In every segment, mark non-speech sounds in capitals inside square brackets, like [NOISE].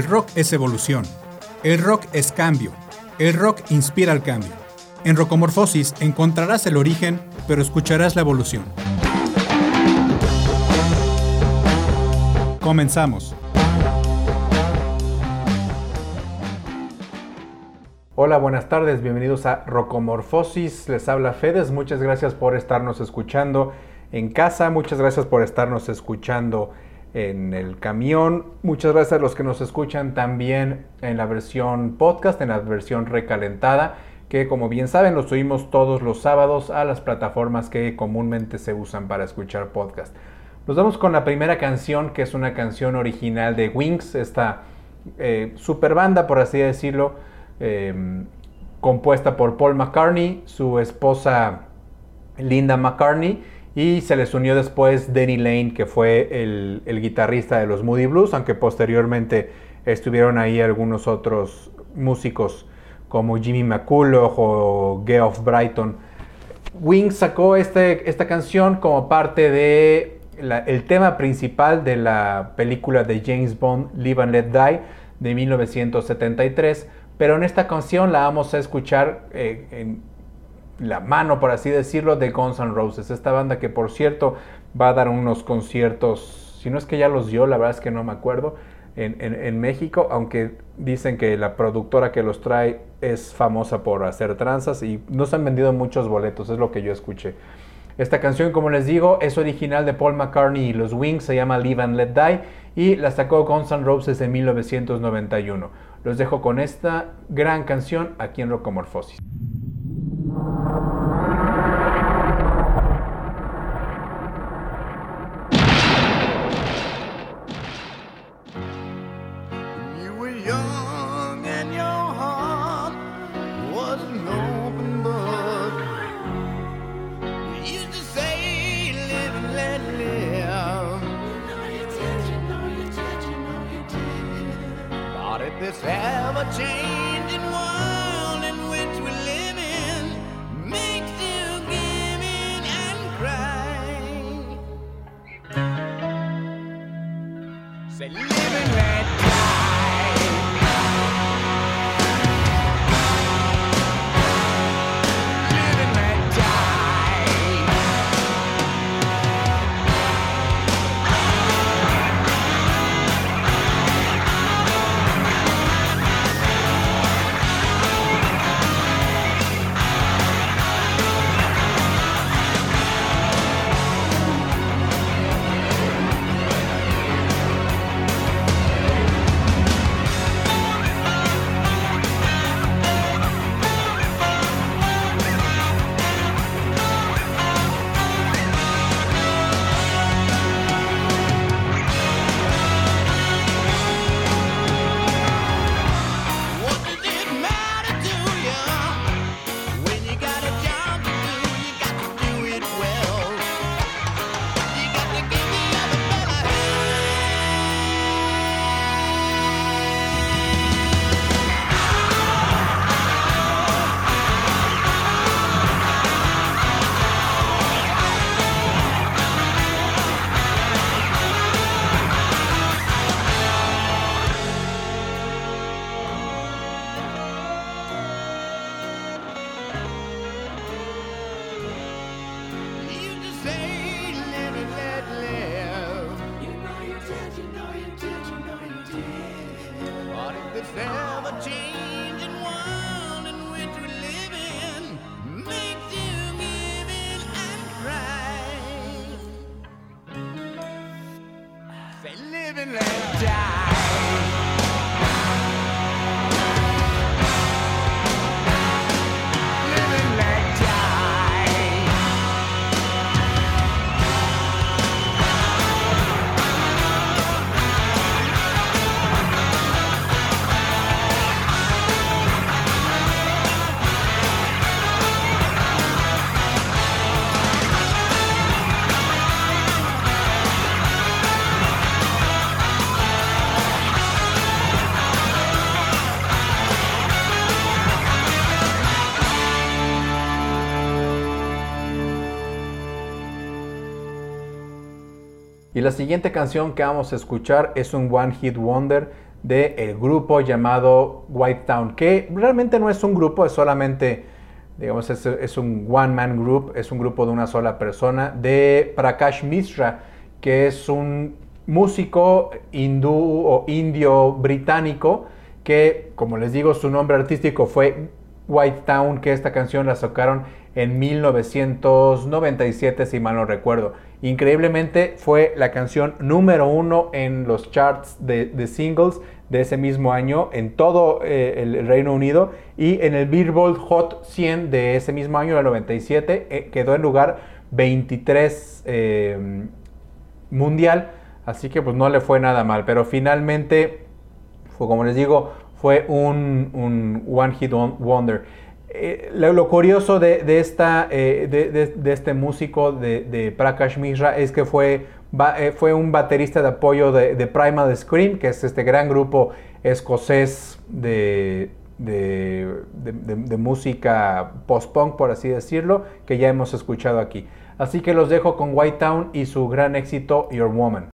El rock es evolución. El rock es cambio. El rock inspira al cambio. En Rocomorfosis encontrarás el origen, pero escucharás la evolución. Comenzamos. Hola, buenas tardes, bienvenidos a Rocomorfosis. Les habla Fedes, muchas gracias por estarnos escuchando en casa, muchas gracias por estarnos escuchando en el camión. Muchas gracias a los que nos escuchan también en la versión podcast, en la versión recalentada, que como bien saben los subimos todos los sábados a las plataformas que comúnmente se usan para escuchar podcast. Nos vamos con la primera canción, que es una canción original de Wings, esta eh, super banda, por así decirlo, em, compuesta por Paul McCartney, su esposa Linda McCartney, y se les unió después Danny Lane, que fue el, guitarrista de los Moody Blues, aunque posteriormente estuvieron ahí algunos otros músicos como Jimmy McCulloch o Geoff Brighton. Wings sacó este, esta canción como parte de el tema principal de la película de James Bond, Live and Let Die, de 1973, pero en esta canción la vamos a escuchar eh, en, la mano, por así decirlo, de Guns N' Roses. Esta banda que, por cierto, va a dar unos conciertos, si no es que ya los dio, la verdad es que no me acuerdo, en, México, aunque dicen que la productora que los trae es famosa por hacer tranzas y no se han vendido muchos boletos, es lo que yo escuché. Esta canción, como les digo, es original de Paul McCartney y los Wings, se llama Live and Let Die y la sacó Guns N' Roses en 1991. Los dejo con esta gran canción aquí en Rocomorfosis. Y la siguiente canción que vamos a escuchar es un One Hit Wonder del grupo llamado White Town, que realmente no es un grupo, es solamente, digamos, es, un one-man group, es un grupo de una sola persona, de Prakash Mishra, que es un músico hindú o indio británico, que, como les digo, su nombre artístico fue White Town, que esta canción la tocaron en 1997, si mal no recuerdo. Increíblemente fue la canción número uno en los charts de, singles de ese mismo año en todo eh, el Reino Unido y en el Billboard Hot 100 de ese mismo año, el 97, eh, quedó en lugar 23 eh, mundial, así que pues no le fue nada mal, pero finalmente, fue, como les digo, fue un One Hit Wonder. Eh, lo, curioso de, de esta, eh, de, de, este músico de, Prakash Mishra es que fue, eh, fue un baterista de apoyo de, Primal Scream, que es este gran grupo escocés de, música post-punk, por así decirlo, que ya hemos escuchado aquí. Así que los dejo con White Town y su gran éxito Your Woman.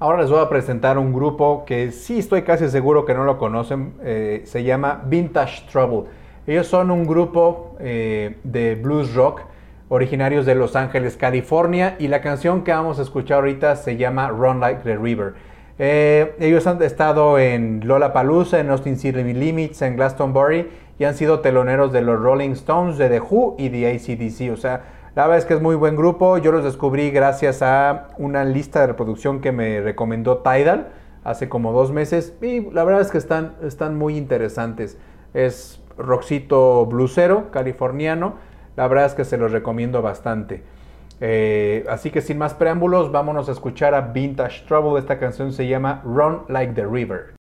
Ahora les voy a presentar un grupo que sí estoy casi seguro que no lo conocen. eh, se llama Vintage Trouble. Ellos son un grupo eh, de blues rock originarios de Los Ángeles, California. Y la canción que vamos a escuchar ahorita se llama Run Like the River. Eh, ellos han estado en Lollapalooza, en Austin City Limits, en Glastonbury y han sido teloneros de los Rolling Stones, de The Who y de ACDC. O sea, la verdad es que es muy buen grupo. Yo los descubrí gracias a una lista de reproducción que me recomendó Tidal hace como dos meses. Y la verdad es que están, muy interesantes. Es rockcito blusero, californiano. La verdad es que se los recomiendo bastante. Eh, así que sin más preámbulos, vámonos a escuchar a Vintage Trouble. Esta canción se llama Run Like the River.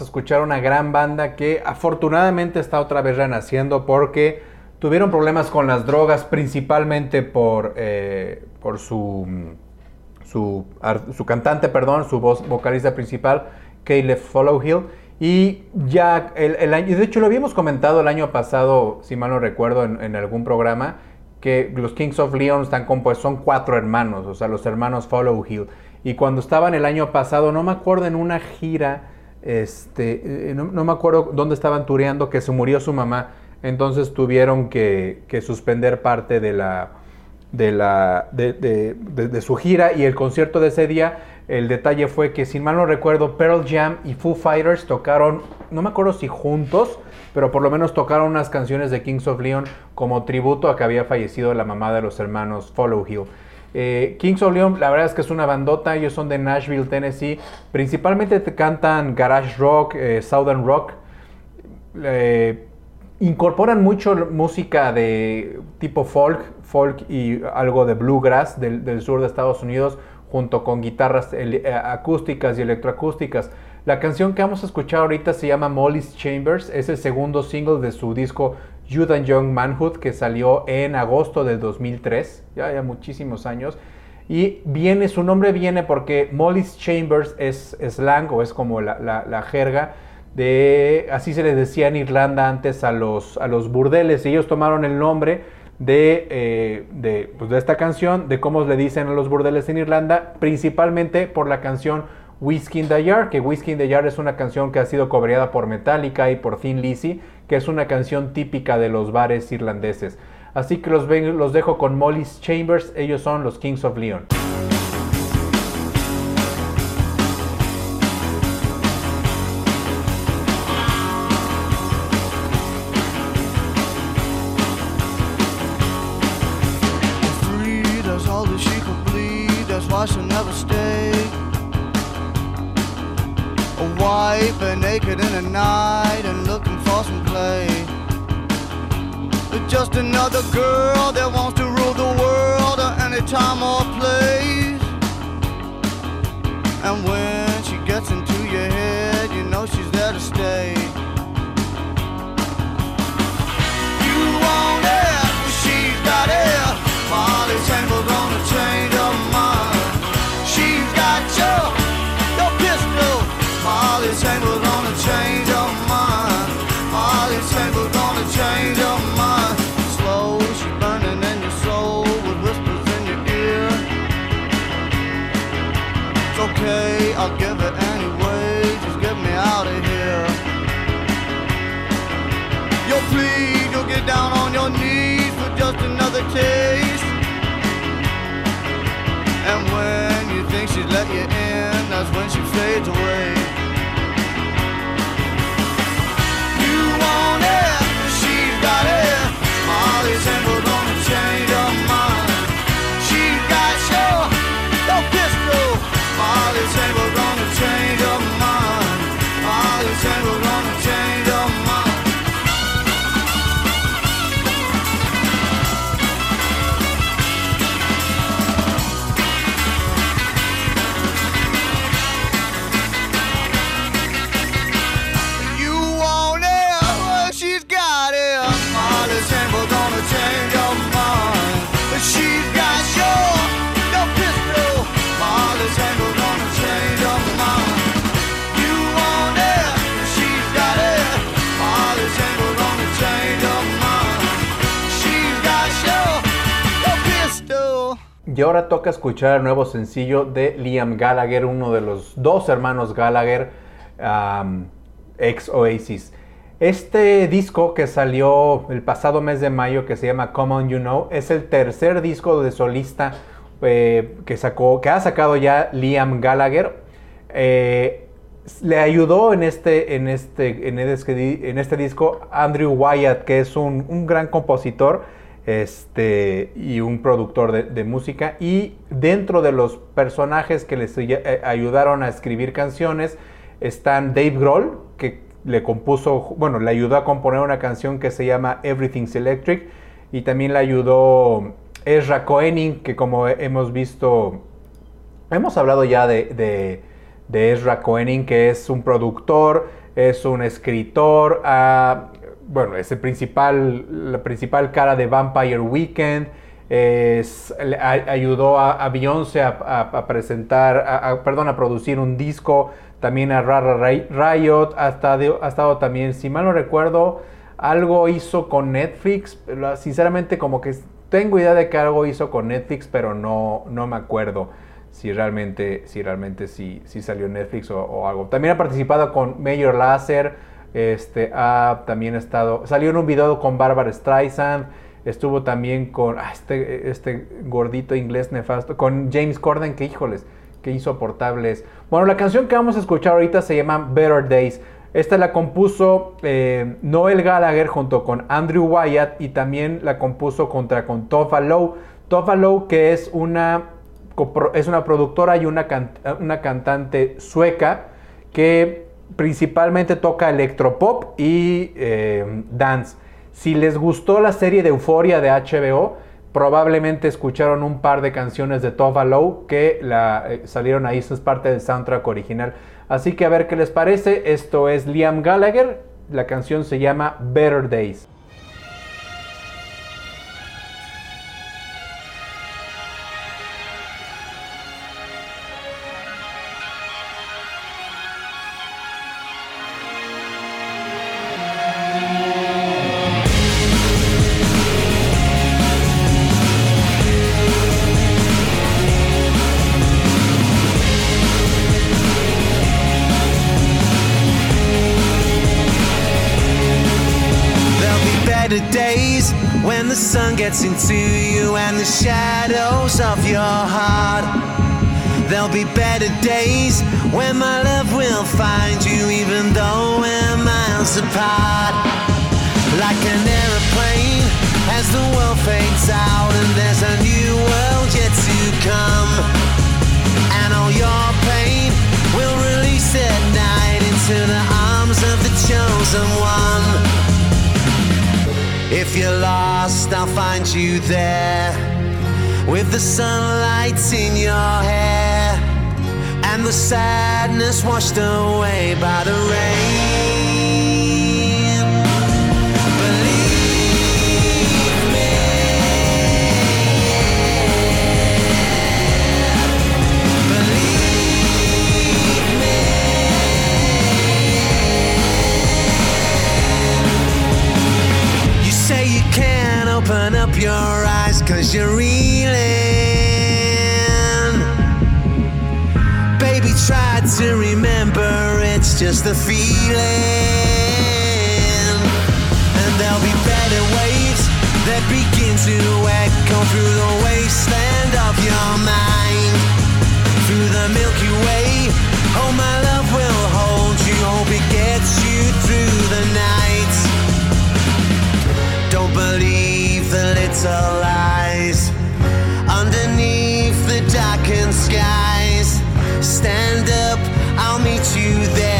A escuchar una gran banda que afortunadamente está otra vez renaciendo porque tuvieron problemas con las drogas, principalmente por, eh, por su, su, ar- su cantante, perdón, su voz vocalista principal, Caleb Followhill. Y ya el, año, de hecho lo habíamos comentado el año pasado, si mal no recuerdo, en, en algún programa, que los Kings of Leon están compuestos, son cuatro hermanos, o sea, los hermanos Followhill. Y cuando estaban el año pasado, no me acuerdo en una gira, este, eh, no, me acuerdo dónde estaban tureando, que se murió su mamá. Entonces tuvieron que, suspender parte de la, de, la, de- de su gira y el concierto de ese día, el detalle fue que, sin mal no recuerdo, Pearl Jam y Foo Fighters tocaron, no me acuerdo si juntos, pero por lo menos tocaron unas canciones de Kings of Leon como tributo a que había fallecido la mamá de los hermanos Follow Hill. Eh, Kings of Leon, la verdad es que es una bandota, ellos son de Nashville, Tennessee, principalmente te cantan garage rock, eh, southern rock, eh, incorporan mucho música de tipo folk, folk y algo de bluegrass del, del sur de Estados Unidos, junto con guitarras acústicas y electroacústicas. La canción que vamos a escuchar ahorita se llama Molly's Chambers, es el segundo single de su disco Youth and Young Manhood que salió en agosto del 2003, ya, ya muchísimos años. Y viene, su nombre viene porque Molly's Chambers es slang o es como la, la- jerga de, así se les decía en Irlanda antes a los, a los burdeles. Ellos tomaron el nombre de, eh, de, pues, de esta canción, de cómo le dicen a los burdeles en Irlanda, principalmente por la canción Whiskey in the Jar, que Whiskey in the Jar es una canción que ha sido cobreada por Metallica y por Thin Lizzy, que es una canción típica de los bares irlandeses. Así que los, los dejo con Molly's Chambers, ellos son los Kings of Leon. Another girl that wants to rule the world at any time or place. Taste. And when you think she's let you in, that's when she fades away. Y ahora toca escuchar el nuevo sencillo de Liam Gallagher, uno de los dos hermanos Gallagher, ex Oasis. Este disco que salió el pasado mes de mayo, que se llama Come On You Know, es el tercer disco de solista eh, que, sacó, que ha sacado ya Liam Gallagher. Eh, le ayudó en este, en este, en este, en este disco Andrew Wyatt, que es un gran compositor este, y un productor de, música. Y dentro de los personajes que les eh, ayudaron a escribir canciones están Dave Grohl, que le compuso, bueno, le ayudó a componer una canción que se llama Everything's Electric. Y también le ayudó Ezra Koenig, que como hemos visto Hemos hablado ya de, de, de Ezra Koenig, que es un productor, es un escritor, ah, bueno, es el principal, la principal cara de Vampire Weekend, ayudó a, Beyoncé a, a- presentar, perdón, a producir un disco, también a Rara Ri- Riot, ha estado, también, si mal no recuerdo, algo hizo con Netflix, sinceramente como que tengo idea de que algo hizo con Netflix, pero no, no me acuerdo si realmente, si realmente sí, sí salió Netflix o, o algo. También ha participado con Major Lazer, este, ha también estado, salió en un video con Barbara Streisand, Estuvo también con ah, este, este gordito inglés nefasto, con James Corden, que híjoles, que insoportables. Bueno, la canción que vamos a escuchar ahorita se llama Better Days. Esta la compuso eh, Noel Gallagher junto con Andrew Wyatt y también la compuso contra con Tova Lowe. Tova Lowe que es una, es una productora y una, una cantante sueca que principalmente toca electropop y eh, dance. Si les gustó la serie de Euforia de HBO, probablemente escucharon un par de canciones de Tova Lowe que eh, salieron ahí, eso es parte del soundtrack original. Así que a ver qué les parece. Esto es Liam Gallagher, la canción se llama Better Days. sincere open up your eyes cause you're reeling. Baby, try to remember it's just a feeling. And there'll be better waves that begin to echo through the wasteland of your mind. Through the Milky Way, oh, my love will hold you. Hope it gets you through the night. Don't believe the little lies underneath the darkened skies. Stand up, I'll meet you there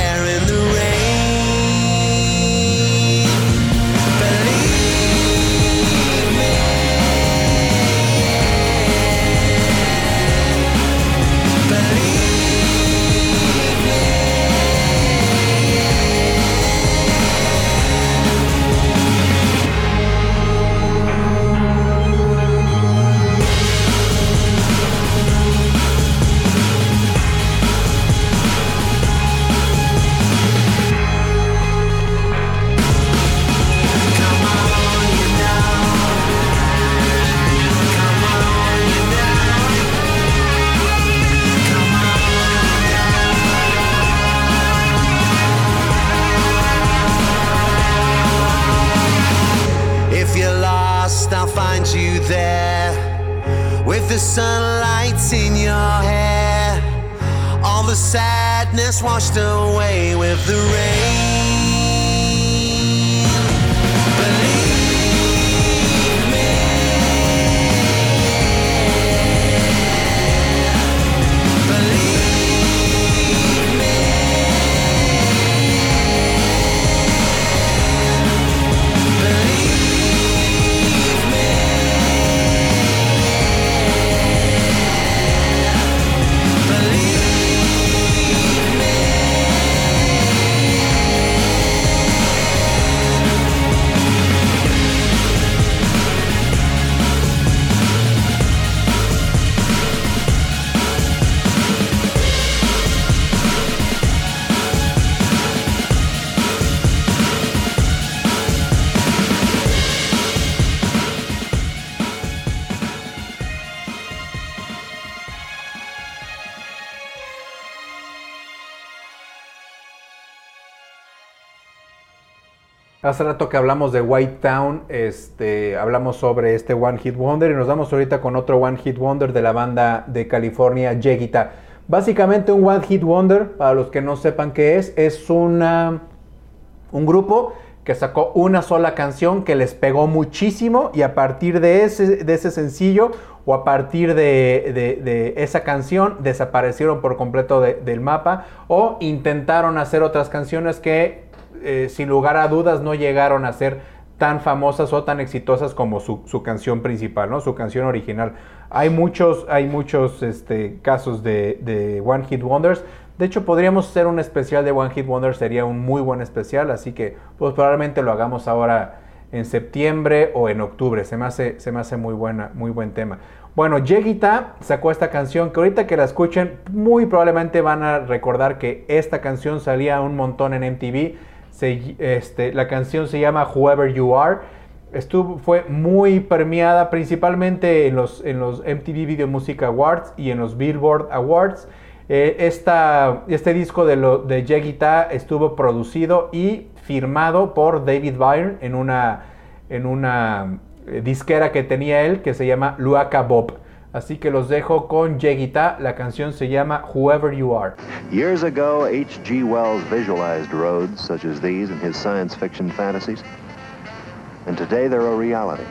you there with the sunlight in your hair. All the sadness washed away with the rain. Hace rato que hablamos de White Town, este, hablamos sobre este One Hit Wonder y nos vamos ahorita con otro One Hit Wonder de la banda de California, Jegita. Básicamente un One Hit Wonder, para los que no sepan qué es, es una, un grupo que sacó una sola canción que les pegó muchísimo y a partir de ese, de ese sencillo o a partir de, de- de esa canción desaparecieron por completo de- del mapa o intentaron hacer otras canciones que eh, sin lugar a dudas no llegaron a ser tan famosas o tan exitosas como su, su canción principal, ¿no? Su canción original. Hay muchos, hay muchos este, casos de, One Hit Wonders. De hecho, podríamos hacer un especial de One Hit Wonders, sería un muy buen especial, así que pues probablemente lo hagamos ahora en septiembre o en octubre. Se me hace, se me hace muy, buena, muy buen tema. Bueno, Yeguita sacó esta canción que ahorita que la escuchen, muy probablemente van a recordar que esta canción salía un montón en MTV. Este, la canción se llama Whoever You Are. Estuvo, fue muy premiada principalmente en los, en los MTV Video Music Awards y en los Billboard Awards. Eh, este disco de, lo, de Yeguita estuvo producido y firmado por David Byrne en una, en una eh, disquera que tenía él que se llama Luaka Bob. Así que los dejo con Yeguita. La canción se llama Whoever You Are. Years ago, H.G. Wells visualized roads such as these in his science fiction fantasies, and today they're a reality.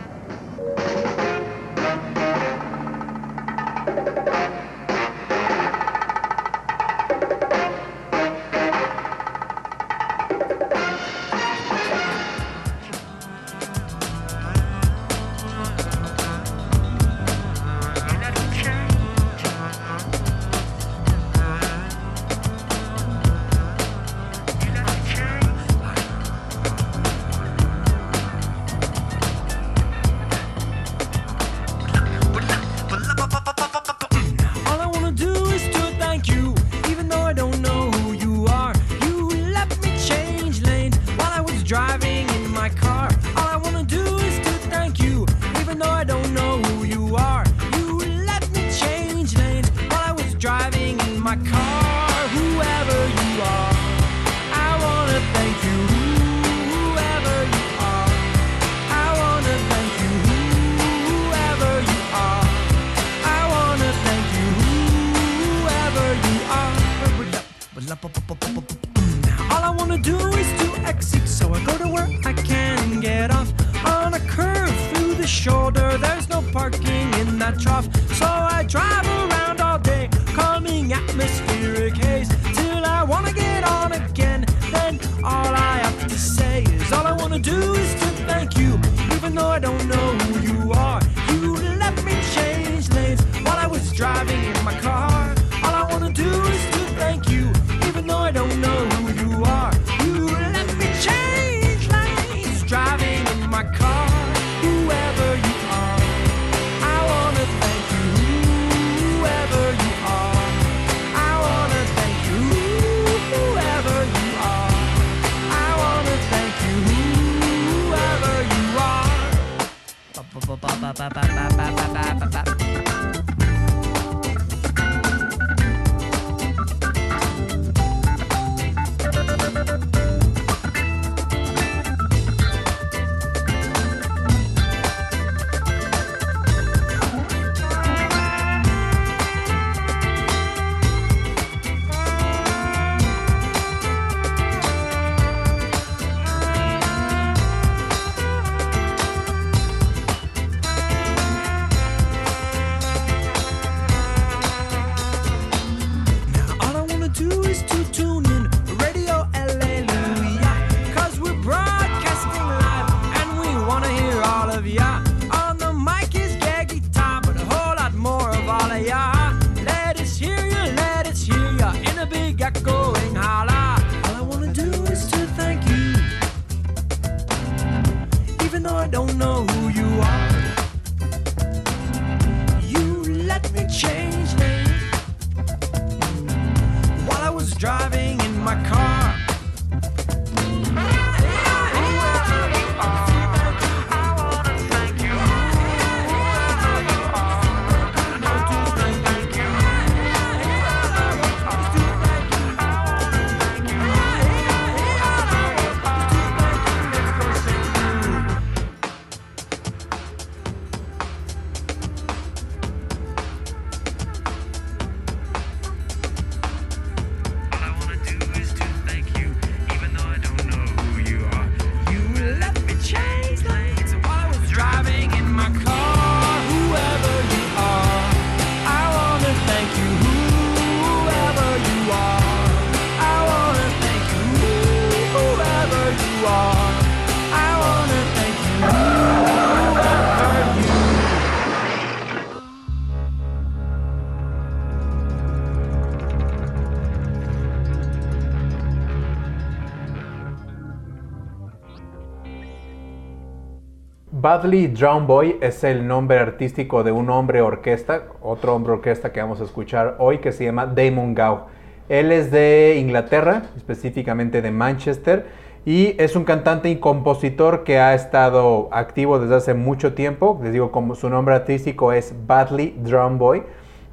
Badly Drown Boy es el nombre artístico de un hombre orquesta, otro hombre orquesta que vamos a escuchar hoy que se llama Damon Gow. Él es de Inglaterra, específicamente de Manchester, y es un cantante y compositor que ha estado activo desde hace mucho tiempo. Les digo, como su nombre artístico es Badly Drum Boy.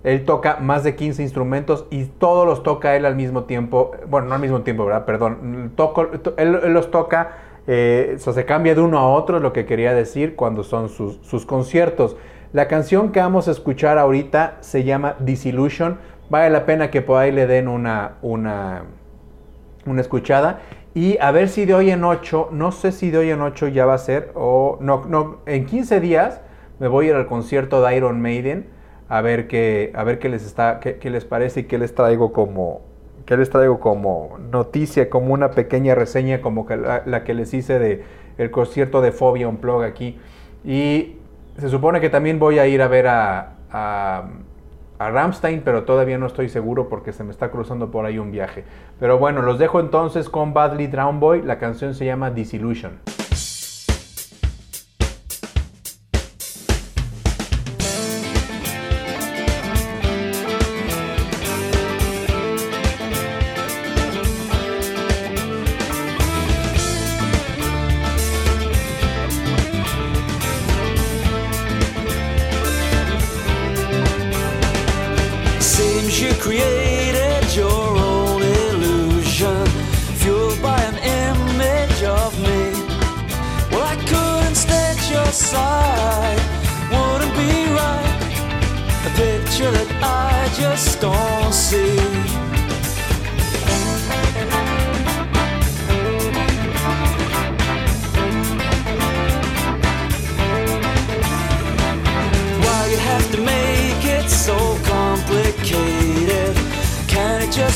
Él toca más de 15 instrumentos y todos los toca él al mismo tiempo. Bueno, no al mismo tiempo, ¿verdad? Perdón. Toco, to- él, él los toca, eh, se cambia de uno a otro, es lo que quería decir cuando son sus, sus conciertos. La canción que vamos a escuchar ahorita se llama Disillusion. Vale la pena que por ahí le den una, una, una escuchada. Y a ver si de hoy en 8, no sé si de hoy en 8 ya va a ser, o no, no, en 15 días me voy a ir al concierto de Iron Maiden a ver qué, a ver qué les está, qué les parece y qué les traigo como, qué les traigo como noticia, como una pequeña reseña como que la, que les hice de el concierto de Phobia Unplug aquí. Y se supone que también voy a ir a ver a, a, a pero todavía no estoy seguro porque se me está cruzando por ahí un viaje. Pero bueno, los dejo entonces con Badly Drown Boy. La canción se llama Disillusion.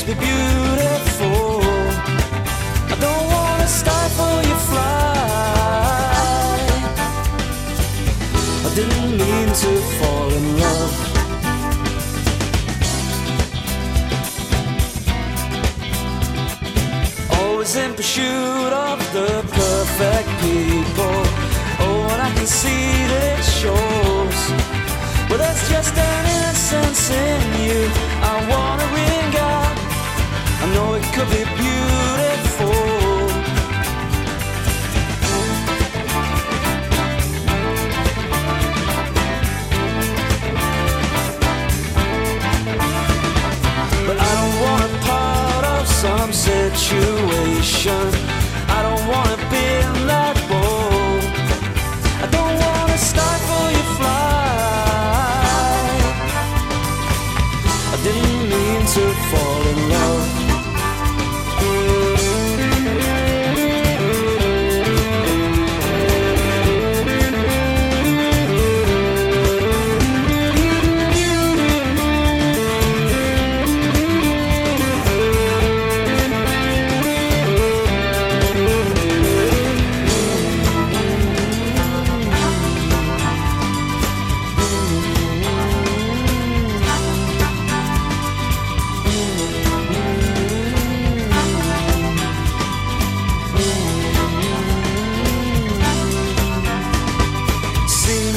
Be beautiful? I don't wanna stifle your flight. I didn't mean to fall in love. Always in pursuit of the perfect people. Oh, and I can see that it shows. But there's just an innocence in you. It could be beautiful. But I don't want a part of some situation.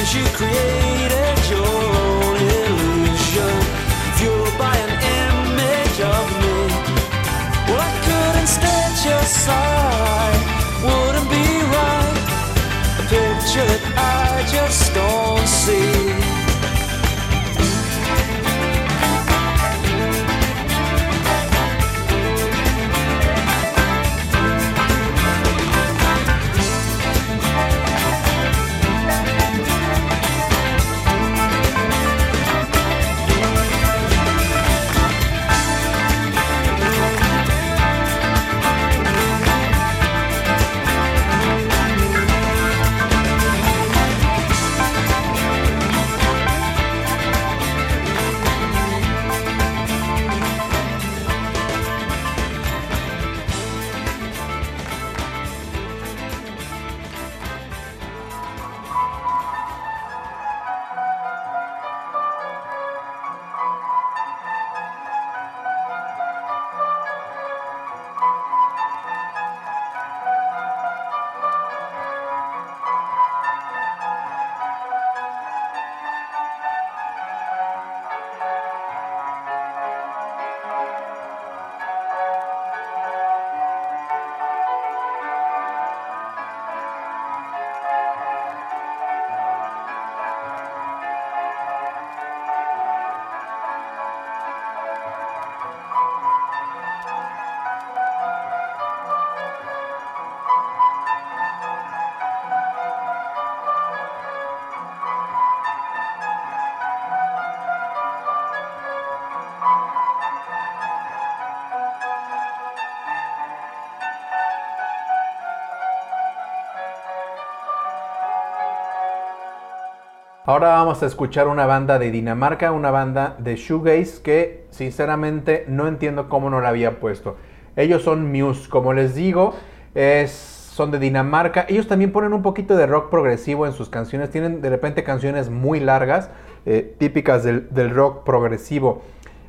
Seems you created your own illusion, fueled by an image of me. Well, I couldn't stand your side, wouldn't be right. A picture that I just don't see. Ahora vamos a escuchar una banda de Dinamarca, una banda de shoegaze que sinceramente no entiendo cómo no la había puesto. Ellos son Muse, como les digo, son de Dinamarca. Ellos también ponen un poquito de rock progresivo en sus canciones. Tienen de repente canciones muy largas, eh, típicas del, del rock progresivo.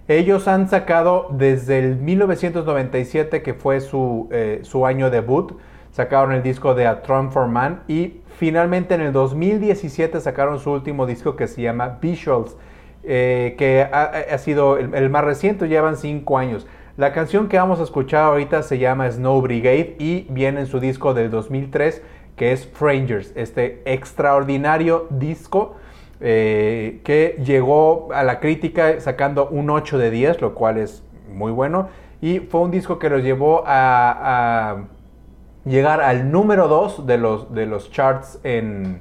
Ellos han sacado desde el 1997, que fue su, eh, su año debut, sacaron el disco de A Throne for Man y finalmente en el 2017 sacaron su último disco que se llama Visuals, eh, que ha, ha sido el, el más reciente, llevan cinco años. La canción que vamos a escuchar ahorita se llama Snow Brigade y viene en su disco del 2003 que es Frangers, este extraordinario disco eh, que llegó a la crítica sacando un 8 de 10, lo cual es muy bueno. Y fue un disco que los llevó a, a llegar al número 2 de los, de los charts en,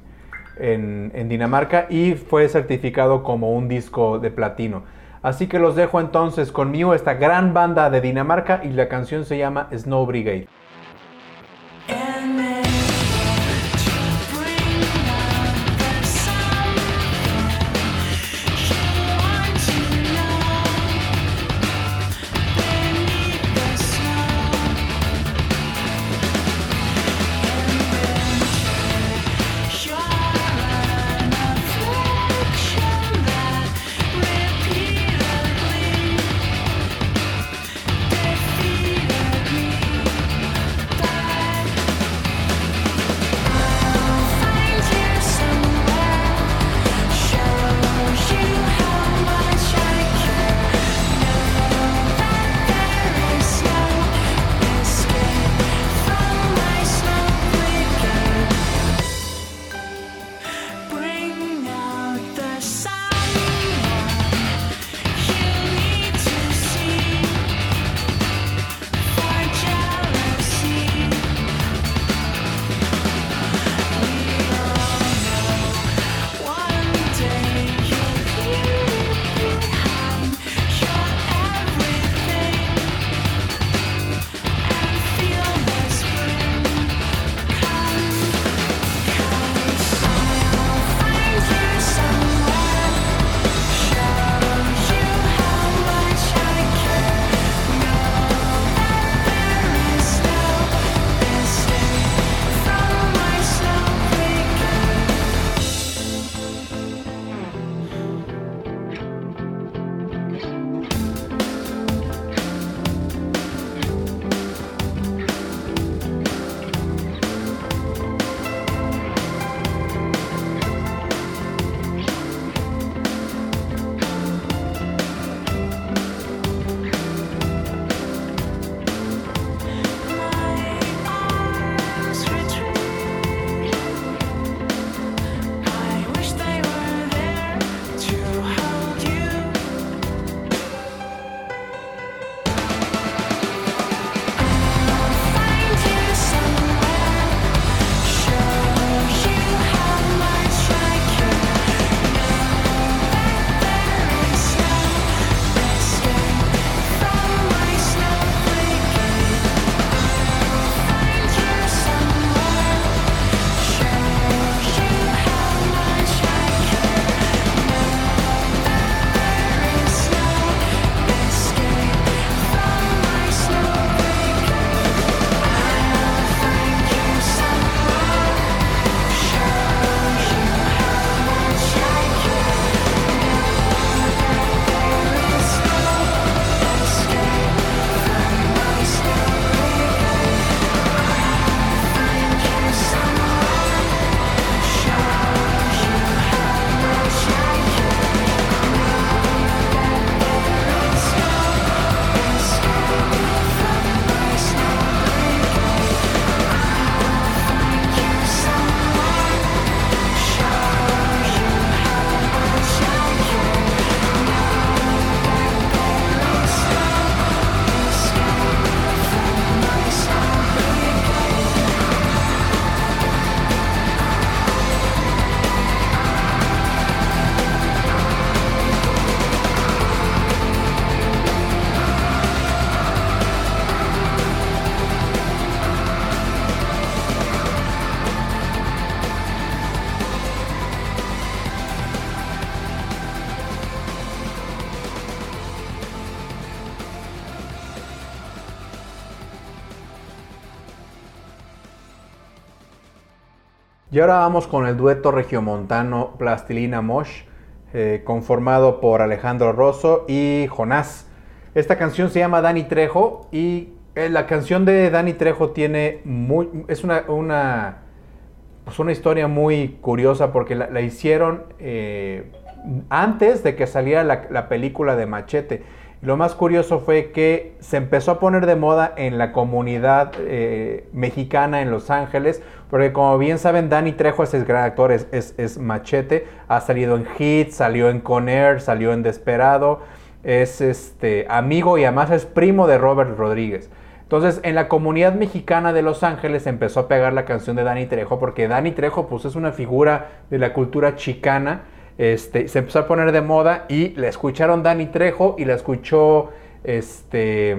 en, Dinamarca y fue certificado como un disco de platino. Así que los dejo entonces con Mew, esta gran banda de Dinamarca, y la canción se llama Snow Brigade. Y ahora vamos con el dueto regiomontano Plastilina Mosh, eh, conformado por Alejandro Rosso y Jonás. Esta canción se llama Dani Trejo y eh, la canción de Dani Trejo tiene muy, es una, una, pues una historia muy curiosa porque la, hicieron eh, antes de que saliera la película de Machete. Lo más curioso fue que se empezó a poner de moda en la comunidad eh, mexicana en Los Ángeles, porque como bien saben, Danny Trejo es el gran actor, es, es- Machete, ha salido en Hit, salió en Con Air, salió en Desperado, es este amigo y además es primo de Robert Rodríguez. Entonces, en la comunidad mexicana de Los Ángeles empezó a pegar la canción de Danny Trejo, porque Danny Trejo pues es una figura de la cultura chicana, este, se empezó a poner de moda y la escucharon Danny Trejo y la escuchó este,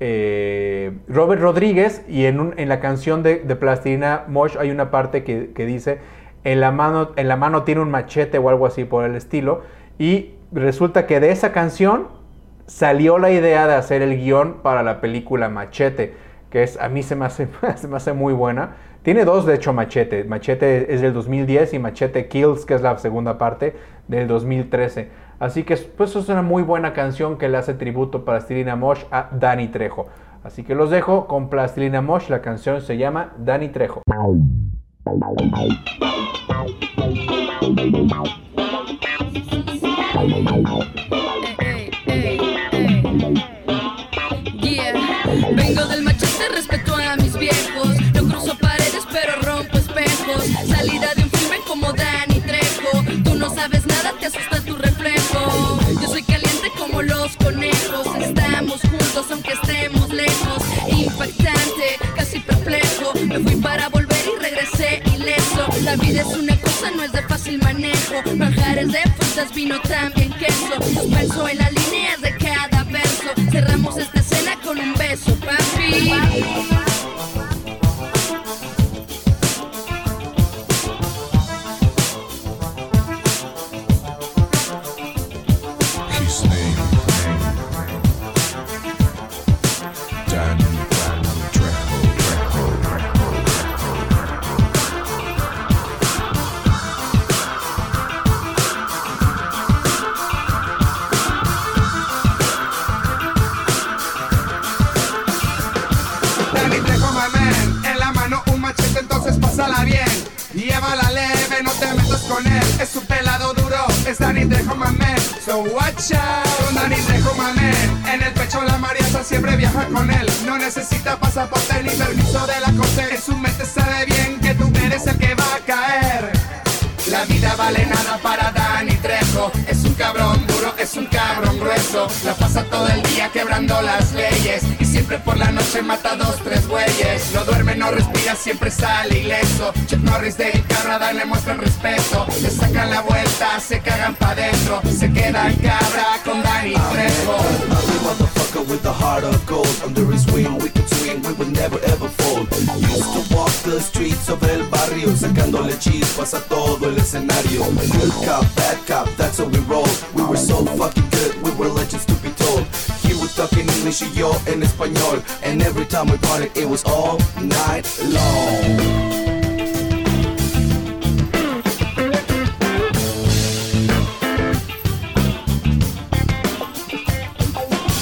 eh, Robert Rodríguez y en, la canción de, de Plastilina Mosh hay una parte que, dice en la, mano, en la mano tiene un machete o algo así por el estilo y resulta que de esa canción salió la idea de hacer el guion para la película Machete, que es a mí se me [LAUGHS] se me hace muy buena. Tiene dos, de hecho, Machete. Machete es del 2010 y Machete Kills, que es la segunda parte, del 2013. Así que pues es una muy buena canción que le hace tributo Plastilina Mosh a Danny Trejo. Así que los dejo con Plastilina Mosh. La canción se llama Danny Trejo. Fácil manejo. Manjares de frutas, vino también ileso. Chuck Norris, David Carradine le muestran respeto. Le sacan la vuelta, se cagan pa' dentro. Se quedan cabra con Danny Trejo. Motherfucker with a heart of gold. Under his wing, we could swing, we would never ever fold. Used to walk the streets of el barrio, sacándole chispas a todo el escenario. Good cop, bad cop, that's how we roll. We were so fucking good, we were legends to talk in English y yo en español. And every time we partied, it was all night long.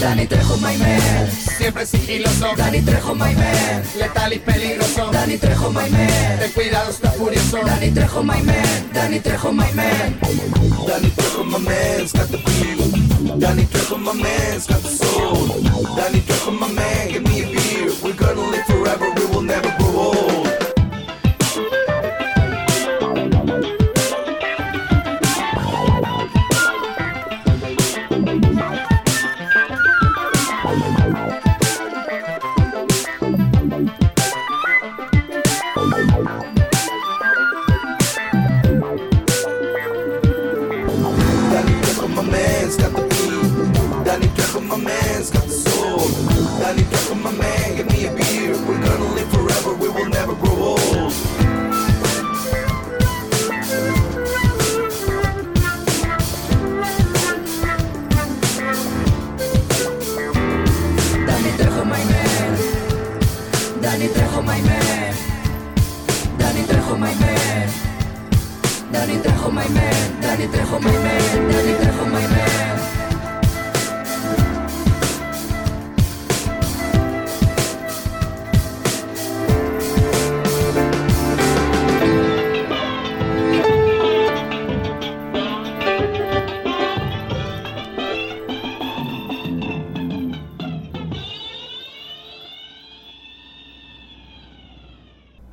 Danny Trejo, my man. Siempre sigiloso. Danny Trejo, my man. Letal y peligroso. Danny Trejo, my man. Ten cuidado, está furioso. Danny Trejo, my man. Danny Trejo, my man. Danny Trejo, my man's got the beat. Danny Trejo, my man's got the soul. Danny Trejo, my man, give me a beer. We're gonna live forever, we will never Τέλεια τρέχου με ημέρα! Τέλεια τρέχου με ημέρα!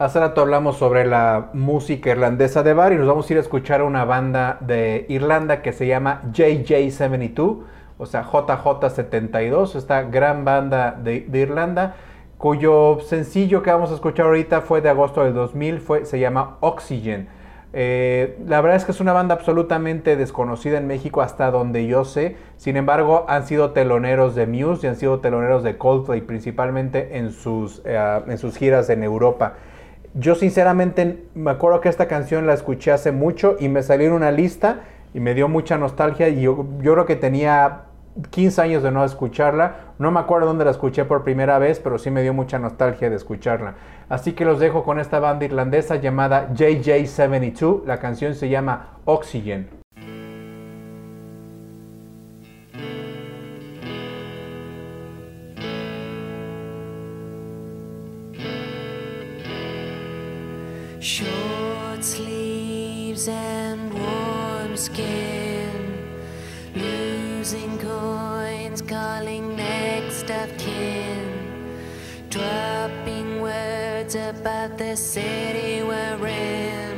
Hace rato hablamos sobre la música irlandesa de bar y nos vamos a ir a escuchar a una banda de Irlanda que se llama JJ72, o sea, JJ72, esta gran banda de, de Irlanda, cuyo sencillo que vamos a escuchar ahorita fue de agosto del 2000, fue, se llama Oxygen. Eh, la verdad es que es una banda absolutamente desconocida en México hasta donde yo sé. Sin embargo, han sido teloneros de Muse y han sido teloneros de Coldplay, principalmente en sus, eh, en sus giras en Europa. Yo sinceramente me acuerdo que esta canción la escuché hace mucho y me salió en una lista y me dio mucha nostalgia y yo, yo creo que tenía 15 años de no escucharla. No me acuerdo dónde la escuché por primera vez, pero sí me dio mucha nostalgia de escucharla. Así que los dejo con esta banda irlandesa llamada JJ72. La canción se llama Oxygen. Short sleeves and warm skin, losing coins, calling next of kin, dropping words about the city we're in.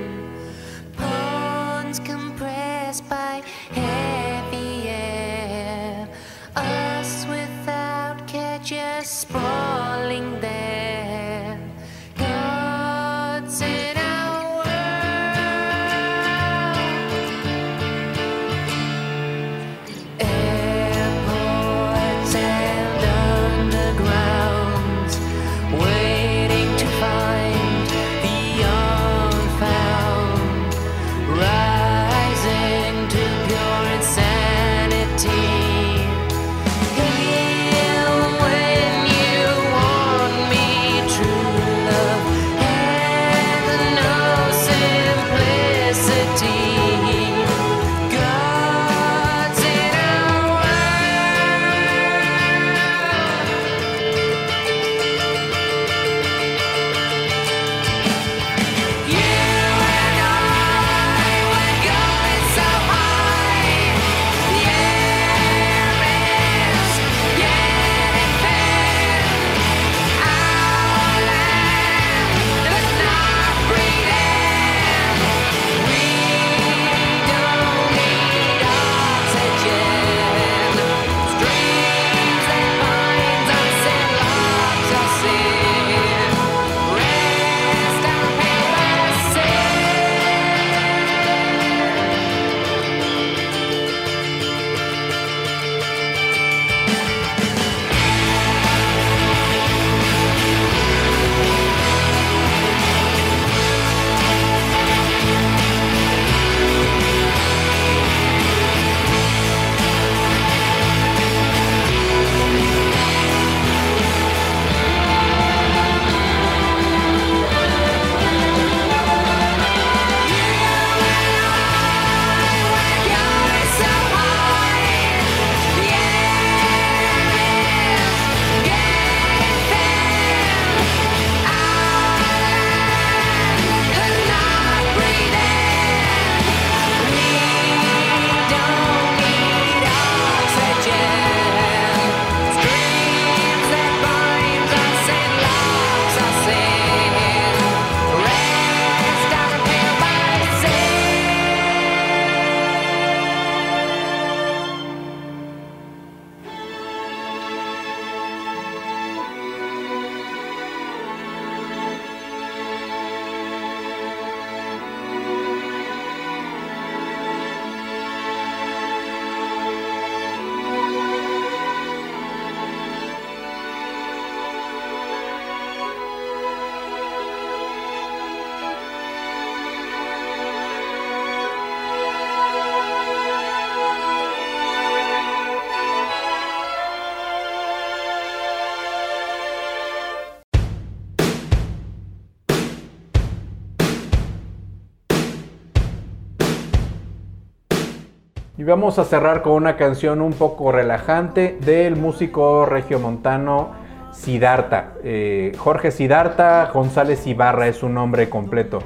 Vamos a cerrar con una canción un poco relajante del músico regiomontano Sidarta. Eh, Jorge Sidarta González Ibarra es su nombre completo.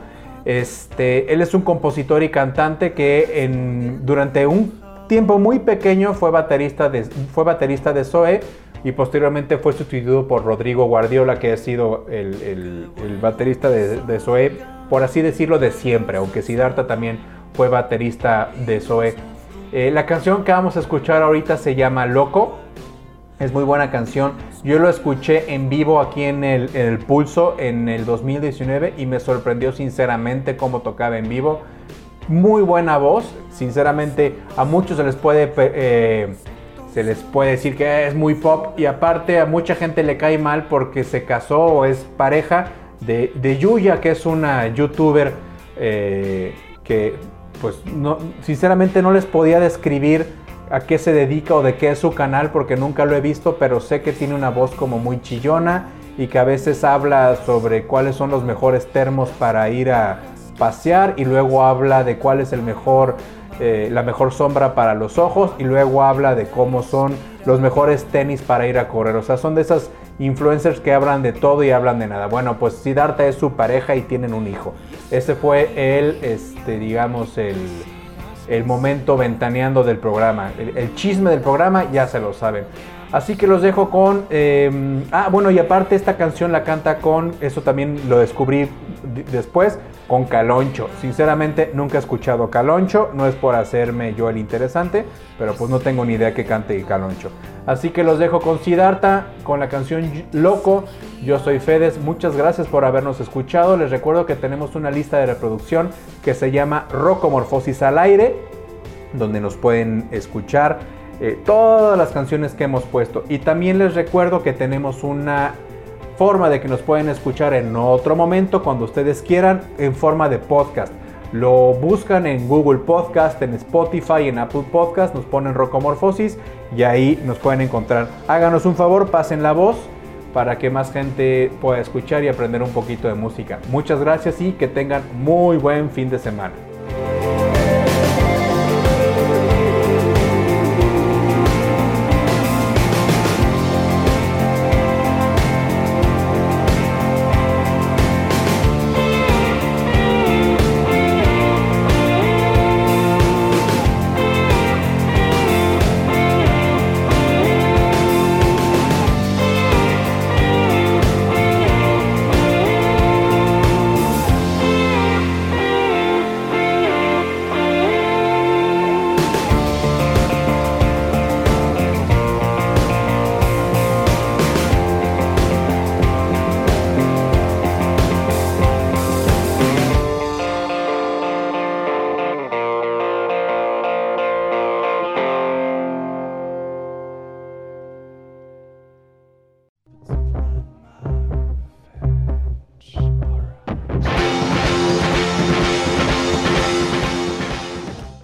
Este, él es un compositor y cantante que durante un tiempo muy pequeño fue baterista de, fue baterista de Zoe y posteriormente fue sustituido por Rodrigo Guardiola, que ha sido el, el- baterista de, de Zoe, por así decirlo, de siempre, aunque Siddhartha también fue baterista de Zoe. Eh, la canción que vamos a escuchar ahorita se llama Loco. Es muy buena canción. Yo lo escuché en vivo aquí en el, Pulso en el 2019 y me sorprendió sinceramente cómo tocaba en vivo. Muy buena voz. Sinceramente a muchos se les puede, eh, se les puede decir que es muy pop y aparte a mucha gente le cae mal porque se casó o es pareja de, de Yuya, que es una youtuber eh, que pues no, sinceramente no les podía describir a qué se dedica o de qué es su canal porque nunca lo he visto, pero sé que tiene una voz como muy chillona y que a veces habla sobre cuáles son los mejores termos para ir a pasear y luego habla de cuál es el mejor, eh, la mejor sombra para los ojos y luego habla de cómo son los mejores tenis para ir a correr. O sea, son de esas influencers que hablan de todo y hablan de nada. Bueno, pues Siddhartha es su pareja y tienen un hijo. Ese fue el, este, digamos, el, el momento ventaneando del programa. El, chisme del programa ya se lo saben. Así que los dejo con... eh, ah, bueno, y aparte esta canción la canta con... Eso también lo descubrí después. Con Caloncho. Sinceramente nunca he escuchado Caloncho. No es por hacerme yo el interesante. Pero pues no tengo ni idea que cante Caloncho. Así que los dejo con Siddhartha. Con la canción Loco. Yo soy Fedes. Muchas gracias por habernos escuchado. Les recuerdo que tenemos una lista de reproducción que se llama Rocomorfosis al aire donde nos pueden escuchar eh, todas las canciones que hemos puesto. Y también les recuerdo que tenemos una forma de que nos pueden escuchar en otro momento, cuando ustedes quieran, en forma de podcast. Lo buscan en Google Podcast, en Spotify, en Apple Podcast, nos ponen Rocomorfosis y ahí nos pueden encontrar. Háganos un favor, pasen la voz para que más gente pueda escuchar y aprender un poquito de música. Muchas gracias y que tengan muy buen fin de semana.